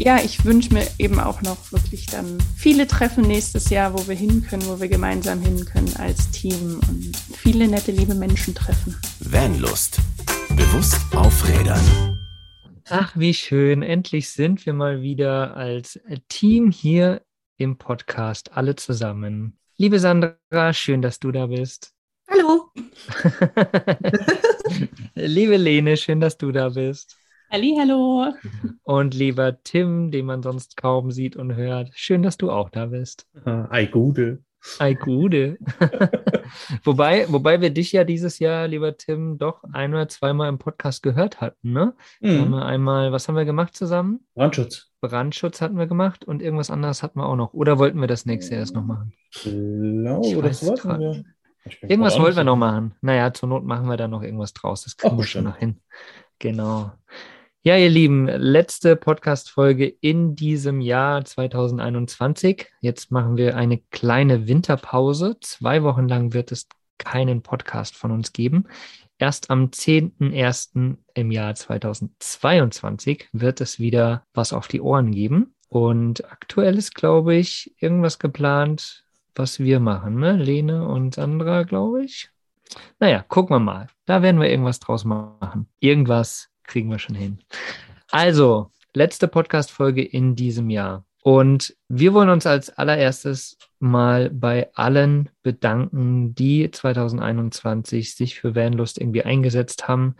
ja, ich wünsche mir eben auch noch wirklich dann viele Treffen nächstes Jahr, wo wir hin können, wo wir gemeinsam hin können als Team und viele nette, liebe Menschen treffen. Vanlust. Bewusst aufrädern. Ach, wie schön. Endlich sind wir mal wieder als Team hier im Podcast, alle zusammen. Liebe Sandra, schön, dass du da bist. Hallo. Liebe Lene, schön, dass du da bist. Hallo. Und lieber Tim, den man sonst kaum sieht und hört, schön, dass du auch da bist. Ah, ei Gude. Ei Gude. wobei, wobei wir dich ja dieses Jahr, lieber Tim, doch ein oder zweimal im Podcast gehört hatten, ne? Mhm. Haben wir einmal, was haben wir gemacht zusammen? Brandschutz. Brandschutz hatten wir gemacht und irgendwas anderes hatten wir auch noch. Oder wollten wir das nächste erst noch machen? Ich glaube, ich das wollten wir. Irgendwas wollten wir noch machen. Naja, zur Not machen wir da noch irgendwas draus. Das kriegen oh, wir schon noch hin. Genau. Ja, ihr Lieben, letzte Podcast-Folge in diesem Jahr 2021. Jetzt machen wir eine kleine Winterpause. Zwei Wochen lang wird es keinen Podcast von uns geben. Erst am 10.01. im Jahr 2022 wird es wieder was auf die Ohren geben. Und aktuell ist, glaube ich, irgendwas geplant, was wir machen, ne? Lene und Sandra, glaube ich. Naja, gucken wir mal. Da werden wir irgendwas draus machen. Irgendwas kriegen wir schon hin. Also, letzte Podcast-Folge in diesem Jahr. Und wir wollen uns als allererstes mal bei allen bedanken, die 2021 sich für Vanlust irgendwie eingesetzt haben,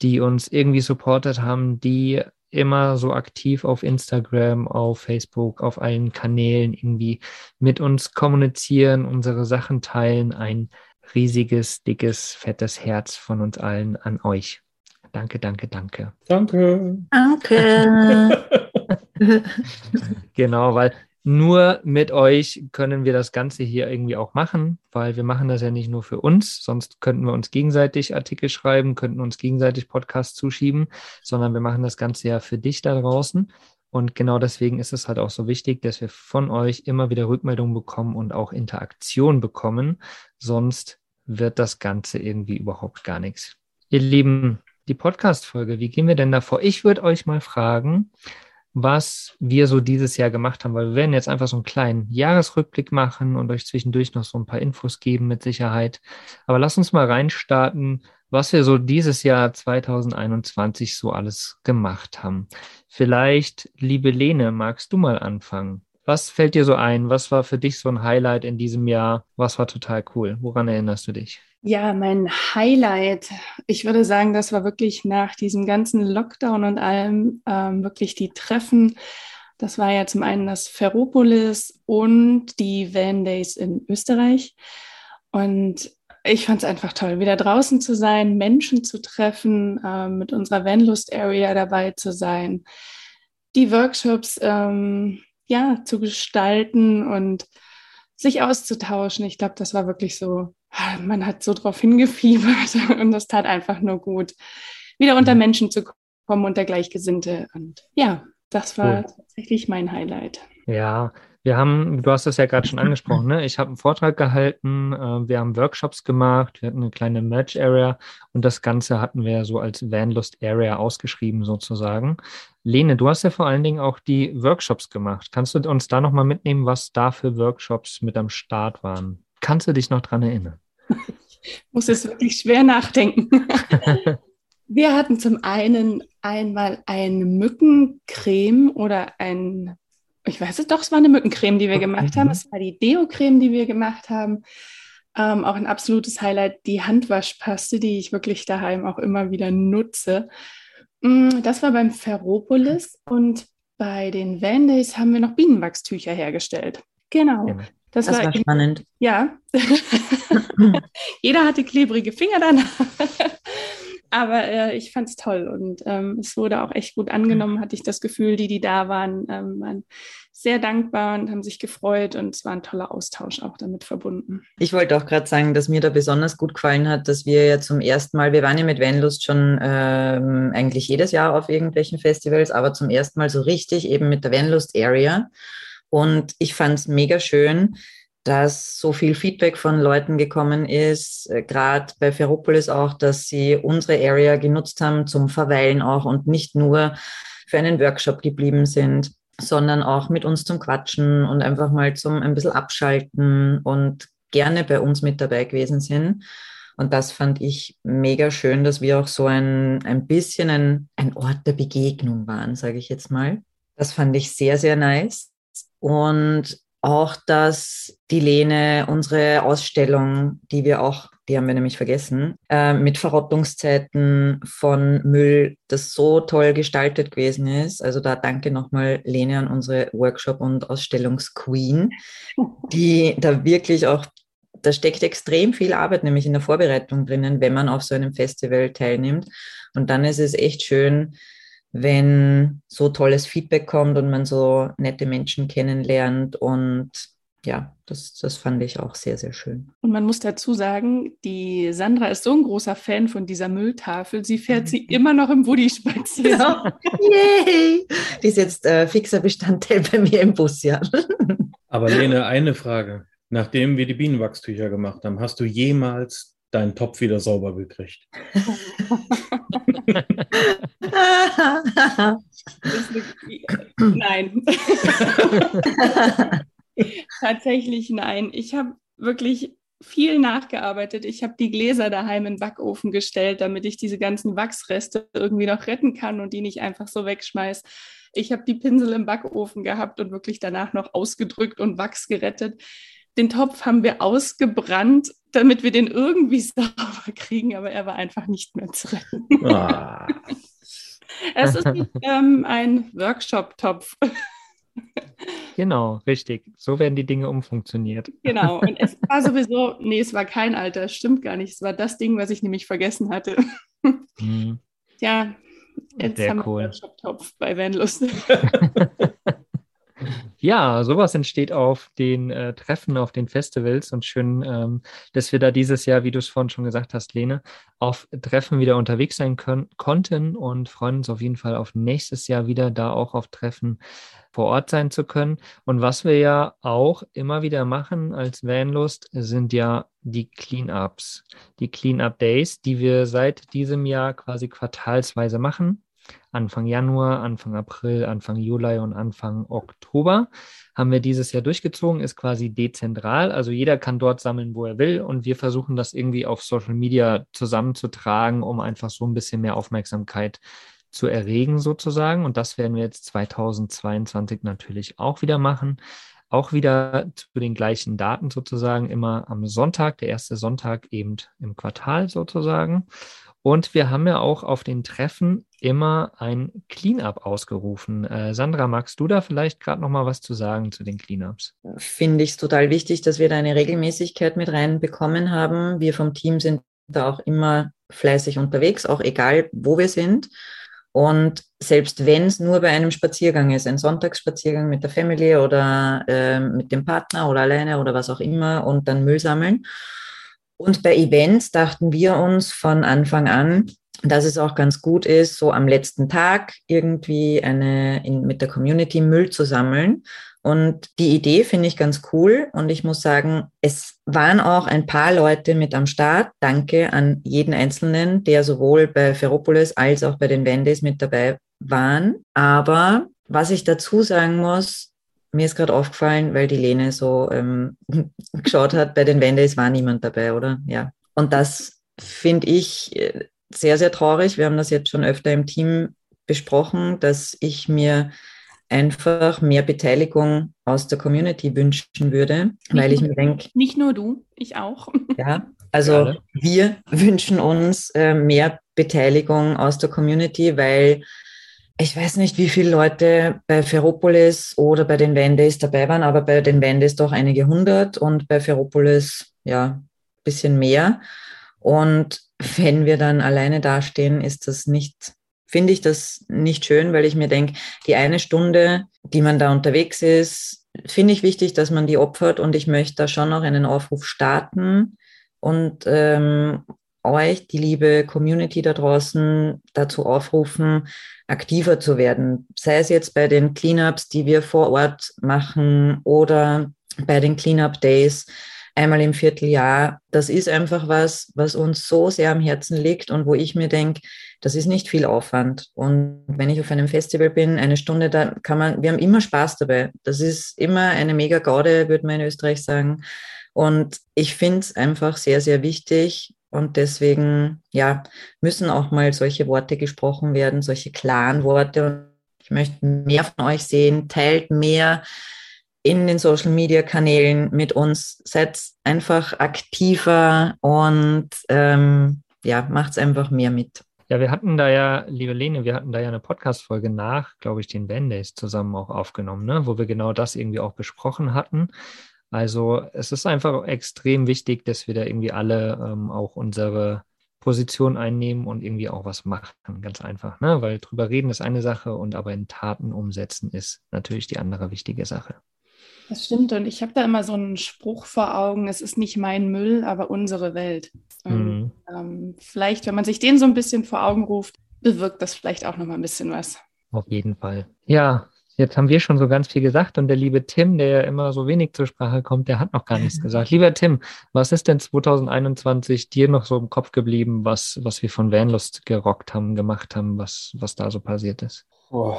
die uns irgendwie supportet haben, die immer so aktiv auf Instagram, auf Facebook, auf allen Kanälen irgendwie mit uns kommunizieren, unsere Sachen teilen. Ein riesiges, dickes, fettes Herz von uns allen an euch. Danke, danke, danke. Danke. Danke. genau, weil nur mit euch können wir das Ganze hier irgendwie auch machen, weil wir machen das ja nicht nur für uns, sonst könnten wir uns gegenseitig Artikel schreiben, könnten uns gegenseitig Podcasts zuschieben, sondern wir machen das Ganze ja für dich da draußen. Und genau deswegen ist es halt auch so wichtig, dass wir von euch immer wieder Rückmeldungen bekommen und auch Interaktion bekommen. Sonst wird das Ganze irgendwie überhaupt gar nichts. Ihr Lieben, die Podcast-Folge. Wie gehen wir denn davor? Ich würde euch mal fragen, was wir so dieses Jahr gemacht haben, weil wir werden jetzt einfach so einen kleinen Jahresrückblick machen und euch zwischendurch noch so ein paar Infos geben mit Sicherheit. Aber lasst uns mal reinstarten, was wir so dieses Jahr 2021 so alles gemacht haben. Vielleicht, liebe Lene, magst du mal anfangen? Was fällt dir so ein? Was war für dich so ein Highlight in diesem Jahr? Was war total cool? Woran erinnerst du dich? Ja, mein Highlight, ich würde sagen, das war wirklich nach diesem ganzen Lockdown und allem ähm, wirklich die Treffen. Das war ja zum einen das Ferropolis und die Van Days in Österreich. Und ich fand es einfach toll, wieder draußen zu sein, Menschen zu treffen, äh, mit unserer Vanlust Area dabei zu sein, die Workshops ähm, ja zu gestalten und sich auszutauschen. Ich glaube, das war wirklich so man hat so drauf hingefiebert und das tat einfach nur gut, wieder unter mhm. Menschen zu kommen, unter Gleichgesinnte. Und ja, das war cool. tatsächlich mein Highlight. Ja, wir haben, du hast das ja gerade schon angesprochen, ne? Ich habe einen Vortrag gehalten, äh, wir haben Workshops gemacht, wir hatten eine kleine Merch-Area und das Ganze hatten wir so als Vanlust-Area ausgeschrieben sozusagen. Lene, du hast ja vor allen Dingen auch die Workshops gemacht. Kannst du uns da nochmal mitnehmen, was da für Workshops mit am Start waren? Kannst du dich noch dran erinnern? Ich muss jetzt wirklich schwer nachdenken. Wir hatten zum einen einmal eine Mückencreme oder ein, ich weiß es doch, es war eine Mückencreme, die wir gemacht haben. Es war die Deo-Creme, die wir gemacht haben. Ähm, auch ein absolutes Highlight, die Handwaschpaste, die ich wirklich daheim auch immer wieder nutze. Mm, das war beim Ferropolis und bei den Van Days haben wir noch Bienenwachstücher hergestellt. Genau. Ja. Das, das war, war spannend. Ja. Jeder hatte klebrige Finger danach. Aber äh, ich fand es toll und ähm, es wurde auch echt gut angenommen, hatte ich das Gefühl. Die, die da waren, ähm, waren sehr dankbar und haben sich gefreut und es war ein toller Austausch auch damit verbunden. Ich wollte auch gerade sagen, dass mir da besonders gut gefallen hat, dass wir ja zum ersten Mal, wir waren ja mit Vanlust schon ähm, eigentlich jedes Jahr auf irgendwelchen Festivals, aber zum ersten Mal so richtig eben mit der Vanlust Area. Und ich fand es mega schön, dass so viel Feedback von Leuten gekommen ist, äh, gerade bei Ferropolis auch, dass sie unsere Area genutzt haben zum Verweilen auch und nicht nur für einen Workshop geblieben sind. sondern auch mit uns zum Quatschen und einfach mal zum ein bisschen abschalten und gerne bei uns mit dabei gewesen sind. Und das fand ich mega schön, dass wir auch so ein, ein bisschen ein, ein Ort der Begegnung waren, sage ich jetzt mal. Das fand ich sehr, sehr nice. Und auch, dass die Lene unsere Ausstellung, die wir auch, die haben wir nämlich vergessen, äh, mit Verrottungszeiten von Müll, das so toll gestaltet gewesen ist. Also da danke nochmal Lene an unsere Workshop- und Ausstellungsqueen, die da wirklich auch, da steckt extrem viel Arbeit nämlich in der Vorbereitung drinnen, wenn man auf so einem Festival teilnimmt. Und dann ist es echt schön, wenn so tolles Feedback kommt und man so nette Menschen kennenlernt. Und ja, das, das fand ich auch sehr, sehr schön. Und man muss dazu sagen, die Sandra ist so ein großer Fan von dieser Mülltafel. Sie fährt sie immer noch im Woody spazieren. Ja. Yay! Die ist jetzt äh, fixer Bestandteil bei mir im Bus, ja. Aber Lene, eine Frage. Nachdem wir die Bienenwachstücher gemacht haben, hast du jemals deinen Topf wieder sauber gekriegt? nein. Tatsächlich nein. Ich habe wirklich viel nachgearbeitet. Ich habe die Gläser daheim in den Backofen gestellt, damit ich diese ganzen Wachsreste irgendwie noch retten kann und die nicht einfach so wegschmeiß. Ich habe die Pinsel im Backofen gehabt und wirklich danach noch ausgedrückt und Wachs gerettet. Den Topf haben wir ausgebrannt, damit wir den irgendwie sauber kriegen, aber er war einfach nicht mehr zu retten. Ah. es ist ähm, ein Workshop-Topf. Genau, richtig. So werden die Dinge umfunktioniert. Genau. Und es war sowieso, nee, es war kein Alter, stimmt gar nicht. Es war das Ding, was ich nämlich vergessen hatte. Hm. Ja, jetzt Sehr haben wir cool. einen Workshop-Topf bei Vanlust. Ja, sowas entsteht auf den äh, Treffen, auf den Festivals und schön, ähm, dass wir da dieses Jahr, wie du es vorhin schon gesagt hast, Lene, auf Treffen wieder unterwegs sein können, konnten und freuen uns auf jeden Fall auf nächstes Jahr wieder da auch auf Treffen vor Ort sein zu können. Und was wir ja auch immer wieder machen als Vanlust, sind ja die Cleanups, die Cleanup Days, die wir seit diesem Jahr quasi quartalsweise machen. Anfang Januar, Anfang April, Anfang Juli und Anfang Oktober haben wir dieses Jahr durchgezogen, ist quasi dezentral. Also jeder kann dort sammeln, wo er will. Und wir versuchen das irgendwie auf Social Media zusammenzutragen, um einfach so ein bisschen mehr Aufmerksamkeit zu erregen sozusagen. Und das werden wir jetzt 2022 natürlich auch wieder machen. Auch wieder zu den gleichen Daten sozusagen, immer am Sonntag, der erste Sonntag eben im Quartal sozusagen. Und wir haben ja auch auf den Treffen immer ein Cleanup ausgerufen. Äh, Sandra, magst du da vielleicht gerade noch mal was zu sagen zu den Cleanups? Finde ich es total wichtig, dass wir da eine Regelmäßigkeit mit reinbekommen haben. Wir vom Team sind da auch immer fleißig unterwegs, auch egal, wo wir sind. Und selbst wenn es nur bei einem Spaziergang ist, ein Sonntagsspaziergang mit der Family oder äh, mit dem Partner oder alleine oder was auch immer und dann Müll sammeln und bei Events dachten wir uns von Anfang an, dass es auch ganz gut ist, so am letzten Tag irgendwie eine in, mit der Community Müll zu sammeln. Und die Idee finde ich ganz cool. Und ich muss sagen, es waren auch ein paar Leute mit am Start. Danke an jeden Einzelnen, der sowohl bei Ferropolis als auch bei den Wendes mit dabei waren. Aber was ich dazu sagen muss, mir ist gerade aufgefallen, weil die Lene so ähm, geschaut hat, bei den Wendes war niemand dabei, oder? Ja. Und das finde ich äh, sehr, sehr traurig. Wir haben das jetzt schon öfter im Team besprochen, dass ich mir einfach mehr Beteiligung aus der Community wünschen würde, nicht weil ich mir denke. Nicht nur du, ich auch. Ja, also wir wünschen uns äh, mehr Beteiligung aus der Community, weil ich weiß nicht, wie viele Leute bei Ferropolis oder bei den Wendes dabei waren, aber bei den Wendes doch einige hundert und bei Ferropolis ja bisschen mehr. Und wenn wir dann alleine dastehen, ist das nicht, finde ich das nicht schön, weil ich mir denke, die eine Stunde, die man da unterwegs ist, finde ich wichtig, dass man die opfert und ich möchte da schon noch einen Aufruf starten und ähm, euch, die liebe Community da draußen, dazu aufrufen, aktiver zu werden. Sei es jetzt bei den Cleanups, die wir vor Ort machen oder bei den Cleanup Days, einmal im Vierteljahr. Das ist einfach was, was uns so sehr am Herzen liegt und wo ich mir denke, das ist nicht viel Aufwand. Und wenn ich auf einem Festival bin, eine Stunde, da kann man, wir haben immer Spaß dabei. Das ist immer eine mega Gaude, würde man in Österreich sagen. Und ich finde es einfach sehr, sehr wichtig. Und deswegen, ja, müssen auch mal solche Worte gesprochen werden, solche klaren Worte. Und ich möchte mehr von euch sehen. Teilt mehr in den Social Media Kanälen mit uns. Seid einfach aktiver und ähm, ja, macht's einfach mehr mit. Ja, wir hatten da ja, liebe Lene, wir hatten da ja eine Podcast-Folge nach, glaube ich, den Band-Days zusammen auch aufgenommen, ne? wo wir genau das irgendwie auch besprochen hatten. Also es ist einfach extrem wichtig, dass wir da irgendwie alle ähm, auch unsere Position einnehmen und irgendwie auch was machen. Ganz einfach, ne? Weil drüber reden ist eine Sache und aber in Taten umsetzen ist natürlich die andere wichtige Sache. Das stimmt und ich habe da immer so einen Spruch vor Augen, es ist nicht mein Müll, aber unsere Welt. Und, mhm. ähm, vielleicht, wenn man sich den so ein bisschen vor Augen ruft, bewirkt das vielleicht auch nochmal ein bisschen was. Auf jeden Fall. Ja, Jetzt haben wir schon so ganz viel gesagt und der liebe Tim, der ja immer so wenig zur Sprache kommt, der hat noch gar nichts gesagt. Lieber Tim, was ist denn 2021 dir noch so im Kopf geblieben, was, was wir von Vanlust gerockt haben, gemacht haben, was, was da so passiert ist? Oh,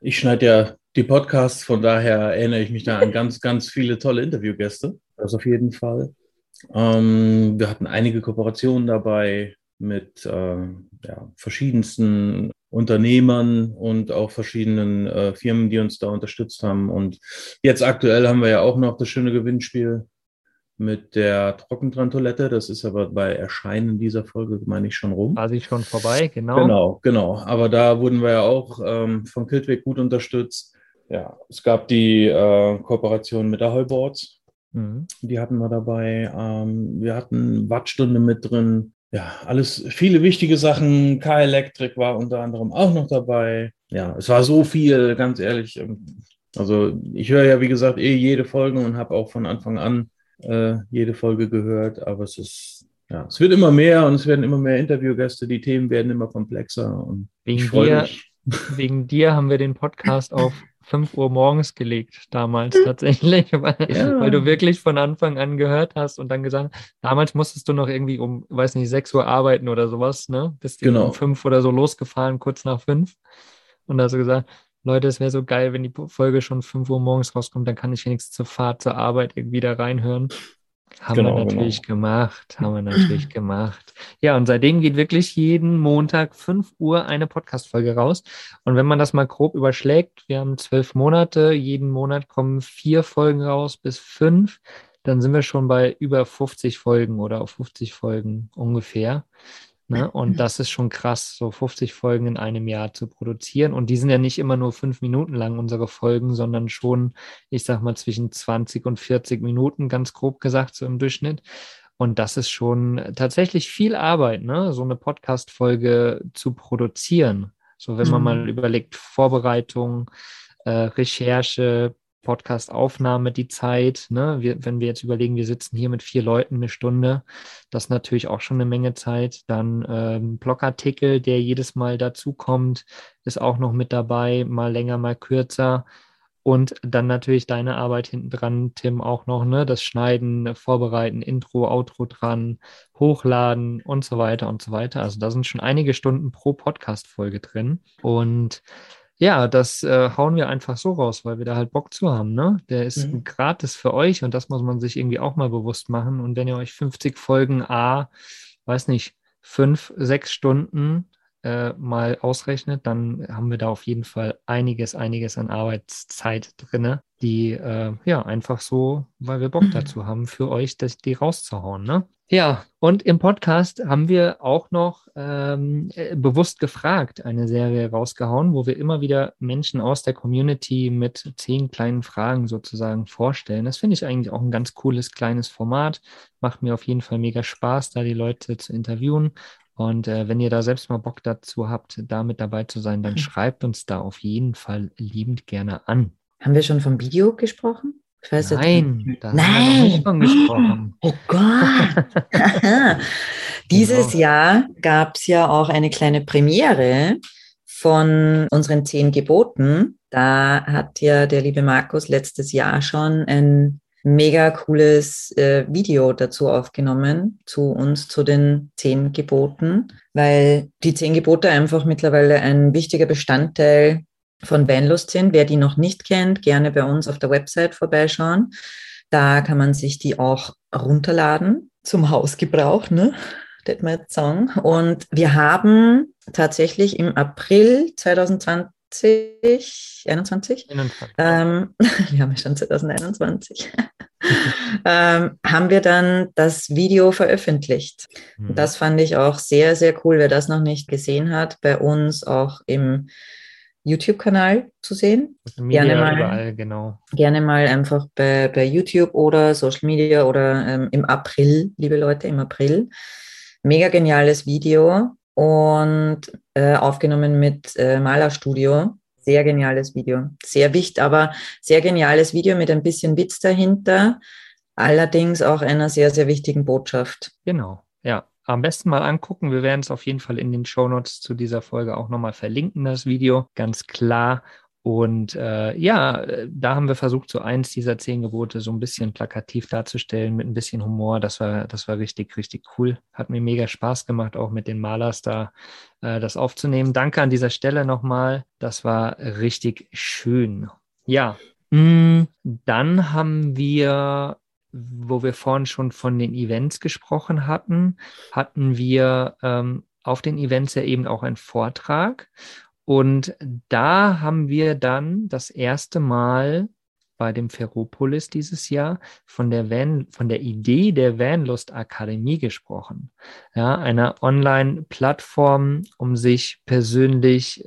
ich schneide ja die Podcasts, von daher erinnere ich mich da an ganz, ganz viele tolle Interviewgäste. Das auf jeden Fall. Ähm, wir hatten einige Kooperationen dabei mit äh, ja, verschiedensten Unternehmern und auch verschiedenen äh, Firmen, die uns da unterstützt haben. Und jetzt aktuell haben wir ja auch noch das schöne Gewinnspiel mit der Trockentrenntoilette. Das ist aber bei Erscheinen dieser Folge, meine ich, schon rum. Quasi schon vorbei, genau. Genau, genau. Aber da wurden wir ja auch ähm, von Kiltweg gut unterstützt. Ja, es gab die äh, Kooperation mit der Heuboards. Mhm. Die hatten wir dabei. Ähm, wir hatten Wattstunde mit drin ja, alles, viele wichtige Sachen. K-Elektrik war unter anderem auch noch dabei. Ja, es war so viel, ganz ehrlich. Ähm, also ich höre ja, wie gesagt, eh jede Folge und habe auch von Anfang an äh, jede Folge gehört, aber es ist, ja, es wird immer mehr und es werden immer mehr Interviewgäste, die Themen werden immer komplexer und wegen ich dir, mich. Wegen dir haben wir den Podcast auf 5 Uhr morgens gelegt, damals tatsächlich, weil, ja. weil, du wirklich von Anfang an gehört hast und dann gesagt, damals musstest du noch irgendwie um, weiß nicht, 6 Uhr arbeiten oder sowas, ne? Bist genau. um 5 oder so losgefahren, kurz nach 5. Und da hast du gesagt, Leute, es wäre so geil, wenn die Folge schon 5 Uhr morgens rauskommt, dann kann ich wenigstens zur Fahrt zur Arbeit irgendwie da reinhören. Haben genau, wir natürlich genau. gemacht, haben wir natürlich gemacht. Ja, und seitdem geht wirklich jeden Montag 5 Uhr eine Podcast-Folge raus. Und wenn man das mal grob überschlägt, wir haben zwölf Monate, jeden Monat kommen vier Folgen raus bis fünf, dann sind wir schon bei über 50 Folgen oder auf 50 Folgen ungefähr. Ne? Und das ist schon krass, so 50 Folgen in einem Jahr zu produzieren. Und die sind ja nicht immer nur fünf Minuten lang, unsere Folgen, sondern schon, ich sag mal, zwischen 20 und 40 Minuten, ganz grob gesagt, so im Durchschnitt. Und das ist schon tatsächlich viel Arbeit, ne? so eine Podcast-Folge zu produzieren. So, wenn man mhm. mal überlegt, Vorbereitung, äh, Recherche, Podcast-Aufnahme die Zeit. Ne? Wir, wenn wir jetzt überlegen, wir sitzen hier mit vier Leuten eine Stunde, das ist natürlich auch schon eine Menge Zeit. Dann ähm, Blogartikel, der jedes Mal dazukommt, ist auch noch mit dabei, mal länger, mal kürzer. Und dann natürlich deine Arbeit hinten dran, Tim, auch noch, ne? Das Schneiden, Vorbereiten, Intro, Outro dran, hochladen und so weiter und so weiter. Also da sind schon einige Stunden pro Podcast-Folge drin. Und ja, das äh, hauen wir einfach so raus, weil wir da halt Bock zu haben. Ne? Der ist mhm. gratis für euch und das muss man sich irgendwie auch mal bewusst machen. Und wenn ihr euch 50 Folgen A, weiß nicht, fünf, sechs Stunden äh, mal ausrechnet, dann haben wir da auf jeden Fall einiges, einiges an Arbeitszeit drinne, die äh, ja einfach so, weil wir Bock mhm. dazu haben, für euch das, die rauszuhauen. Ne? Ja, und im Podcast haben wir auch noch ähm, äh, bewusst gefragt eine Serie rausgehauen, wo wir immer wieder Menschen aus der Community mit zehn kleinen Fragen sozusagen vorstellen. Das finde ich eigentlich auch ein ganz cooles kleines Format. Macht mir auf jeden Fall mega Spaß, da die Leute zu interviewen. Und äh, wenn ihr da selbst mal Bock dazu habt, da mit dabei zu sein, dann mhm. schreibt uns da auf jeden Fall liebend gerne an. Haben wir schon vom Video gesprochen? Nein, da Nein. haben wir nicht von gesprochen. Oh Gott. Dieses genau. Jahr gab es ja auch eine kleine Premiere von unseren zehn Geboten. Da hat ja der liebe Markus letztes Jahr schon ein mega cooles äh, Video dazu aufgenommen, zu uns, zu den zehn Geboten, weil die zehn Gebote einfach mittlerweile ein wichtiger Bestandteil von Vanlust sind. Wer die noch nicht kennt, gerne bei uns auf der Website vorbeischauen. Da kann man sich die auch runterladen zum Hausgebrauch, ne? Das mal sagen. Und wir haben tatsächlich im April 2020 21, 21. Ähm, wir haben ja schon 2021, ähm, haben wir dann das Video veröffentlicht. Mhm. Das fand ich auch sehr, sehr cool. Wer das noch nicht gesehen hat, bei uns auch im YouTube-Kanal zu sehen. gerne mal, überall, genau. Gerne mal einfach bei, bei YouTube oder Social Media oder ähm, im April, liebe Leute, im April. Mega geniales Video und äh, aufgenommen mit äh, Malerstudio. Sehr geniales Video. Sehr wichtig, aber sehr geniales Video mit ein bisschen Witz dahinter. Allerdings auch einer sehr, sehr wichtigen Botschaft. Genau, ja am besten mal angucken. Wir werden es auf jeden Fall in den Show Notes zu dieser Folge auch nochmal verlinken, das Video, ganz klar. Und äh, ja, da haben wir versucht, so eins dieser zehn Gebote so ein bisschen plakativ darzustellen, mit ein bisschen Humor. Das war, das war richtig, richtig cool. Hat mir mega Spaß gemacht, auch mit den Malers da äh, das aufzunehmen. Danke an dieser Stelle nochmal. Das war richtig schön. Ja, mm, dann haben wir wo wir vorhin schon von den Events gesprochen hatten, hatten wir ähm, auf den Events ja eben auch einen Vortrag. Und da haben wir dann das erste Mal bei dem Ferropolis dieses Jahr von der Van, von der Idee der Vanlust Akademie gesprochen. Ja, einer Online-Plattform, um sich persönlich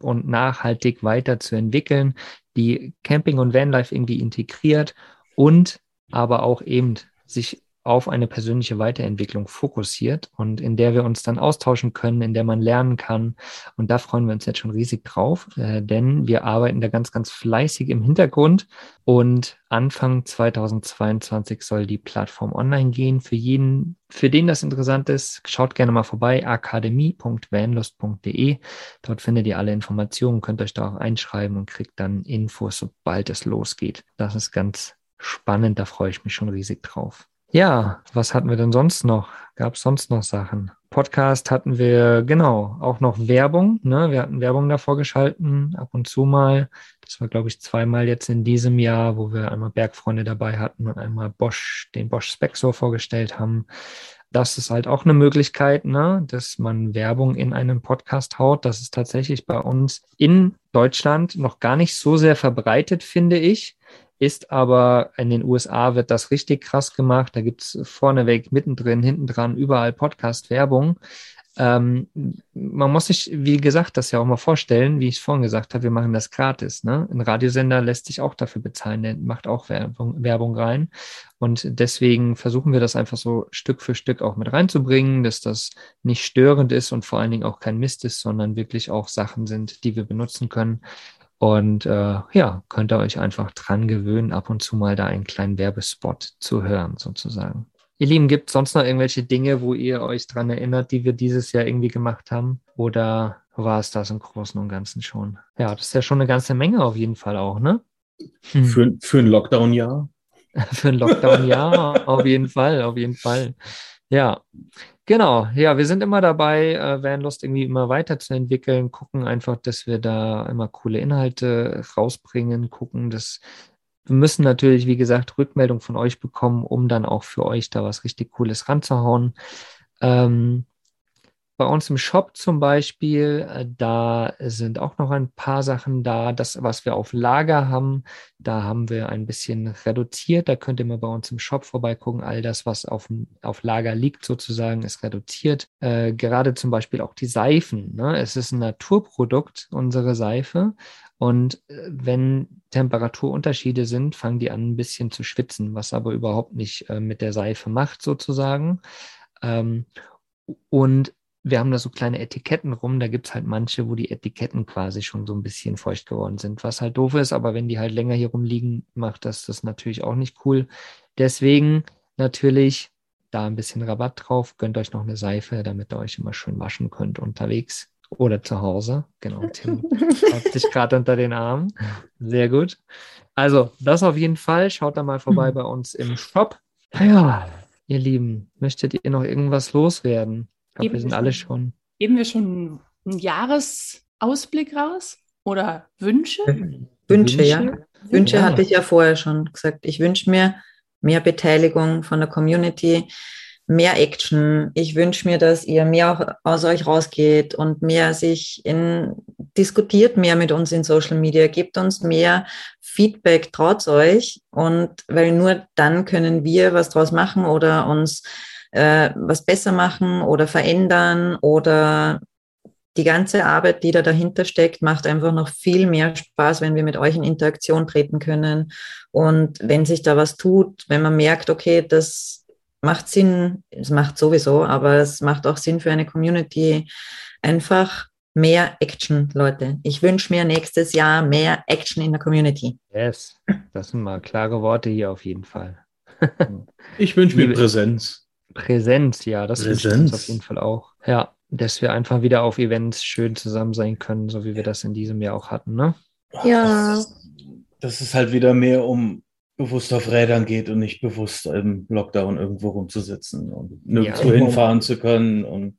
und nachhaltig weiterzuentwickeln, die Camping und Vanlife irgendwie integriert und aber auch eben sich auf eine persönliche Weiterentwicklung fokussiert und in der wir uns dann austauschen können, in der man lernen kann. Und da freuen wir uns jetzt schon riesig drauf, äh, denn wir arbeiten da ganz, ganz fleißig im Hintergrund und Anfang 2022 soll die Plattform online gehen. Für jeden, für den das interessant ist, schaut gerne mal vorbei, akademie.vanlust.de. Dort findet ihr alle Informationen, könnt euch da auch einschreiben und kriegt dann Infos, sobald es losgeht. Das ist ganz spannend, da freue ich mich schon riesig drauf. Ja, was hatten wir denn sonst noch? Gab es sonst noch Sachen? Podcast hatten wir, genau, auch noch Werbung. Ne? Wir hatten Werbung davor geschalten, ab und zu mal. Das war, glaube ich, zweimal jetzt in diesem Jahr, wo wir einmal Bergfreunde dabei hatten und einmal Bosch, den Bosch Spexor vorgestellt haben. Das ist halt auch eine Möglichkeit, ne, dass man Werbung in einen Podcast haut. Das ist tatsächlich bei uns in Deutschland noch gar nicht so sehr verbreitet, finde ich ist aber in den USA wird das richtig krass gemacht. Da gibt es vorneweg, mittendrin, hinten dran, überall Podcast-Werbung. Ähm, man muss sich, wie gesagt, das ja auch mal vorstellen, wie ich es vorhin gesagt habe, wir machen das gratis. Ne? Ein Radiosender lässt sich auch dafür bezahlen, der macht auch Werbung, Werbung rein. Und deswegen versuchen wir das einfach so Stück für Stück auch mit reinzubringen, dass das nicht störend ist und vor allen Dingen auch kein Mist ist, sondern wirklich auch Sachen sind, die wir benutzen können. Und äh, ja, könnt ihr euch einfach dran gewöhnen, ab und zu mal da einen kleinen Werbespot zu hören, sozusagen. Ihr Lieben, gibt es sonst noch irgendwelche Dinge, wo ihr euch dran erinnert, die wir dieses Jahr irgendwie gemacht haben? Oder war es das im Großen und Ganzen schon? Ja, das ist ja schon eine ganze Menge auf jeden Fall auch, ne? Hm. Für, für ein Lockdown-Jahr? für ein Lockdown-Jahr, auf jeden Fall, auf jeden Fall. Ja, Genau, ja, wir sind immer dabei, äh, Vanlust irgendwie immer weiterzuentwickeln, gucken einfach, dass wir da immer coole Inhalte rausbringen, gucken, dass wir müssen natürlich, wie gesagt, Rückmeldung von euch bekommen, um dann auch für euch da was richtig Cooles ranzuhauen. Ähm, bei uns im Shop zum Beispiel, äh, da sind auch noch ein paar Sachen da. Das, was wir auf Lager haben, da haben wir ein bisschen reduziert. Da könnt ihr mal bei uns im Shop vorbeigucken. All das, was auf, auf Lager liegt, sozusagen, ist reduziert. Äh, gerade zum Beispiel auch die Seifen. Ne? Es ist ein Naturprodukt, unsere Seife. Und äh, wenn Temperaturunterschiede sind, fangen die an, ein bisschen zu schwitzen, was aber überhaupt nicht äh, mit der Seife macht, sozusagen. Ähm, und wir haben da so kleine Etiketten rum, da gibt es halt manche, wo die Etiketten quasi schon so ein bisschen feucht geworden sind, was halt doof ist, aber wenn die halt länger hier rumliegen, macht das das natürlich auch nicht cool. Deswegen natürlich da ein bisschen Rabatt drauf, gönnt euch noch eine Seife, damit ihr euch immer schön waschen könnt unterwegs oder zu Hause. Genau, Tim hat sich gerade unter den Armen. Sehr gut. Also, das auf jeden Fall. Schaut da mal vorbei bei uns im Shop. Ja, ihr Lieben, möchtet ihr noch irgendwas loswerden? Ich glaube, wir sind alle schon. Geben wir schon einen Jahresausblick raus? Oder Wünsche? Wünsche, Wünsche? ja. Wünsche ja. hatte ich ja vorher schon gesagt. Ich wünsche mir mehr Beteiligung von der Community, mehr Action. Ich wünsche mir, dass ihr mehr auch aus euch rausgeht und mehr sich in, diskutiert mehr mit uns in Social Media, gebt uns mehr Feedback, traut euch. Und weil nur dann können wir was draus machen oder uns äh, was besser machen oder verändern oder die ganze Arbeit, die da dahinter steckt, macht einfach noch viel mehr Spaß, wenn wir mit euch in Interaktion treten können. Und wenn sich da was tut, wenn man merkt, okay, das macht Sinn, es macht sowieso, aber es macht auch Sinn für eine Community. Einfach mehr Action, Leute. Ich wünsche mir nächstes Jahr mehr Action in der Community. Yes, das sind mal klare Worte hier auf jeden Fall. ich wünsche mir Präsenz. Präsenz, ja, das ist uns auf jeden Fall auch. Ja, dass wir einfach wieder auf Events schön zusammen sein können, so wie wir das in diesem Jahr auch hatten, ne? Ja. Das, das ist halt wieder mehr um bewusst auf Rädern geht und nicht bewusst im Lockdown irgendwo rumzusitzen und nirgendwo ja, hinfahren zu können. Und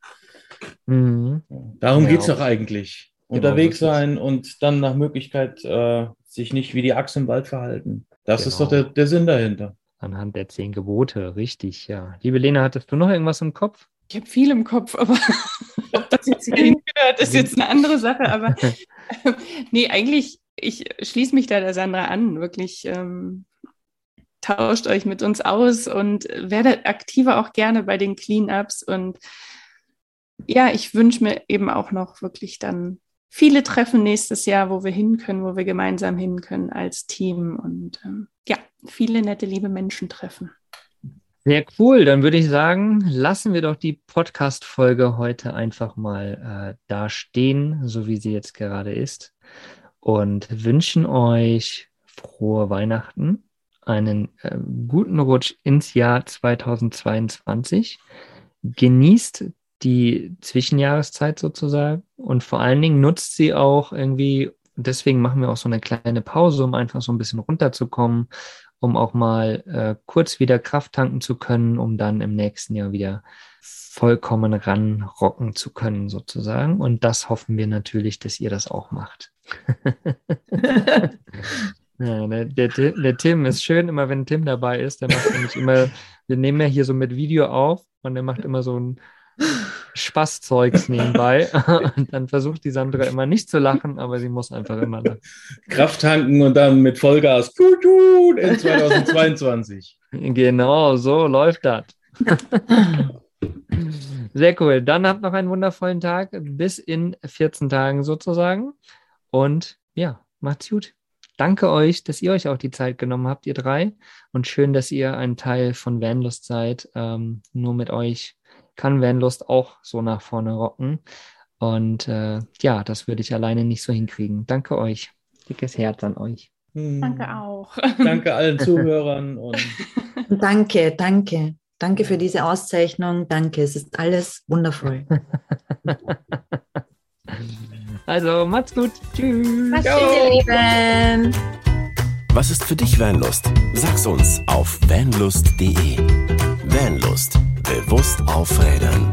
mhm. darum ja, geht es doch eigentlich. Genau, Unterwegs sein und dann nach Möglichkeit äh, sich nicht wie die Axt im Wald verhalten. Das genau. ist doch der, der Sinn dahinter. Anhand der zehn Gebote, richtig, ja. Liebe Lena, hattest du noch irgendwas im Kopf? Ich habe viel im Kopf, aber ob das jetzt hier hingehört, ist jetzt eine andere Sache. Aber nee, eigentlich, ich schließe mich da der Sandra an. Wirklich, ähm, tauscht euch mit uns aus und werdet aktiver auch gerne bei den Cleanups. Und ja, ich wünsche mir eben auch noch wirklich dann viele Treffen nächstes Jahr, wo wir hin können, wo wir gemeinsam hin können als Team und ähm, ja, viele nette, liebe Menschen treffen. Sehr cool. Dann würde ich sagen, lassen wir doch die Podcast-Folge heute einfach mal äh, da stehen, so wie sie jetzt gerade ist. Und wünschen euch frohe Weihnachten einen äh, guten Rutsch ins Jahr 2022. Genießt die Zwischenjahreszeit sozusagen und vor allen Dingen nutzt sie auch irgendwie, deswegen machen wir auch so eine kleine Pause, um einfach so ein bisschen runterzukommen, um auch mal äh, kurz wieder Kraft tanken zu können, um dann im nächsten Jahr wieder vollkommen ranrocken zu können sozusagen. Und das hoffen wir natürlich, dass ihr das auch macht. Ja, der, der, der, Tim ist schön, immer wenn Tim dabei ist, der macht nämlich immer, wir nehmen ja hier so mit Video auf und der macht immer so ein Spaßzeugs nebenbei. Und dann versucht die Sandra immer nicht zu lachen, aber sie muss einfach immer lachen. Kraft tanken und dann mit Vollgas in 2022. Genau, so läuft das. Sehr cool. Dann habt noch einen wundervollen Tag, bis in 14 Tagen sozusagen. Und ja, macht's gut danke euch, dass ihr euch auch die Zeit genommen habt, ihr drei. Und schön, dass ihr ein Teil von Vanlust seid. Ähm, nur mit euch kann Vanlust auch so nach vorne rocken. Und äh, ja, das würde ich alleine nicht so hinkriegen. Danke euch. Dickes Herz an euch. Hm. Danke auch. Danke allen Zuhörern. Und danke, danke. Danke für diese Auszeichnung. Danke. Es ist alles wundervoll. Also macht's gut. Tschüss. Was ihr Lieben. Was ist für dich Vanlust? Sag's uns auf vanlust.de. Vanlust. Bewusst aufrädern.